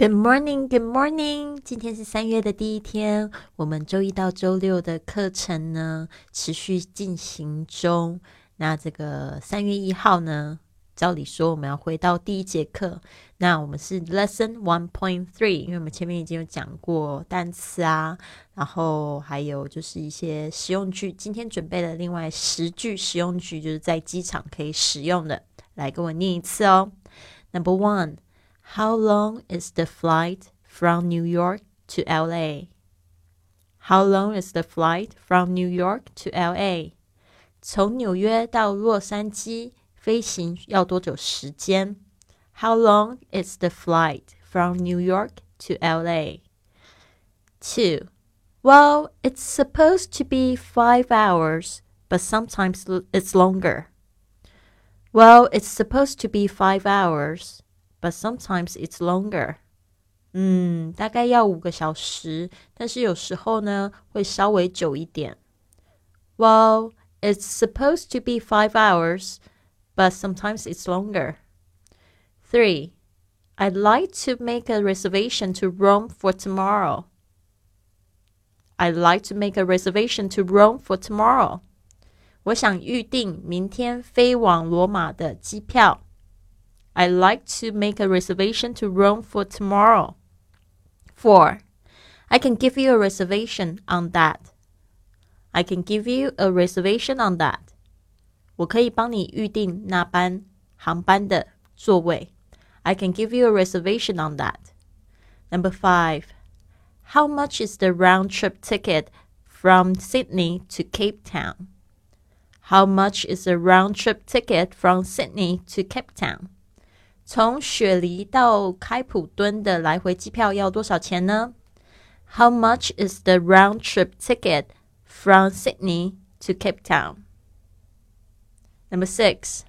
Good morning, Good morning。今天是三月的第一天，我们周一到周六的课程呢持续进行中。那这个三月一号呢，照理说我们要回到第一节课。那我们是 Lesson One Point Three，因为我们前面已经有讲过单词啊，然后还有就是一些实用句。今天准备了另外十句实用句，就是在机场可以使用的，来跟我念一次哦。Number one。How long is the flight from New York to LA? How long is the flight from New York to LA? 从纽约到洛杉矶飞行要多久时间？How long is the flight from New York to LA? Two. Well, it's supposed to be five hours, but sometimes it's longer. Well, it's supposed to be five hours, but sometimes it's longer. 嗯，大概要五个小时，但是有时候呢会稍微久一点。Well, it's supposed to be five hours, but sometimes it's longer. Three, I'd like to make a reservation to Rome for tomorrow. I'd like to make a reservation to Rome for tomorrow. 我想预定明天飞往罗马的机票。 I'd like to make a reservation to Rome for tomorrow. 4. I can give you a reservation on that. I can give you a reservation on that. 我可以帮你预定那班航班的座位。I can give you a reservation on that. Number 5. How much is the round trip ticket from Sydney to Cape Town? How much is the round trip ticket from Sydney to Cape Town? 从雪梨到开普敦的来回机票要多少钱呢？How much is the round trip ticket from Sydney to Cape Town? Number six.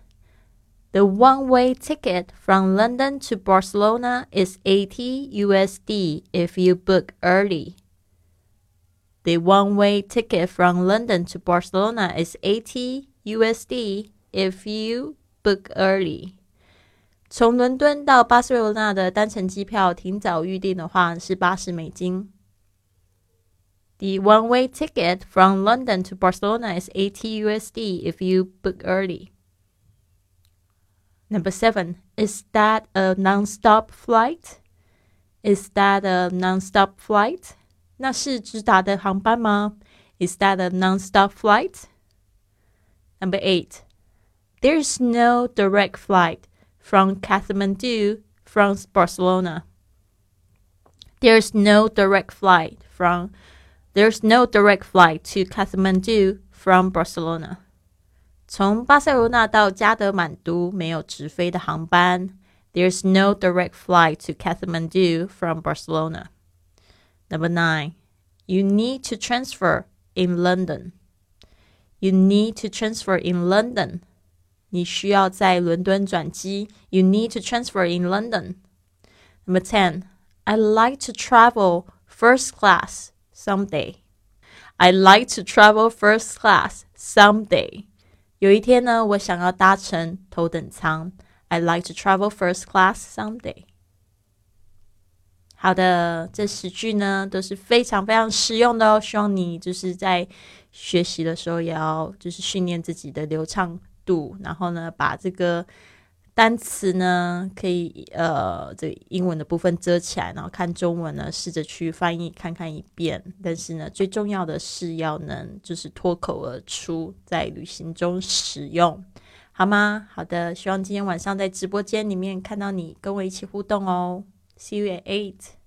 The one-way ticket from London to Barcelona is 80 USD if you book early. The one-way ticket from London to Barcelona is 80 USD if you book early. 从伦敦到巴塞罗那的单程机票，挺早预订的话是八十美金。The one-way ticket from London to Barcelona is 80 USD if you book early. Number seven, is that a non-stop flight? Is that a non-stop flight? 那是直达的航班吗？Is that a non-stop flight? Number eight, there's no direct flight from Kathmandu from Barcelona. There's no direct flight from there's no direct flight to Kathmandu from Barcelona. 从巴塞罗那到加德满都没有直飞的航班。There's no direct flight to Kathmandu from Barcelona. Number nine, you need to transfer in London. You need to transfer in London. 你需要在伦敦转机。You need to transfer in London. Number ten. I like to travel first class someday. I like to travel first class someday. 有一天呢，我想要搭乘头等舱。I like to travel first class someday. 好的，这十句呢都是非常非常实用的哦。希望你就是在学习的时候也要就是训练自己的流畅。 度，然后呢，把这个单词呢，可以呃，这英文的部分遮起来，然后看中文呢，试着去翻译看看一遍。但是呢，最重要的是要能就是脱口而出，在旅行中使用，好吗？好的，希望今天晚上在直播间里面看到你，跟我一起互动哦。See you at eight.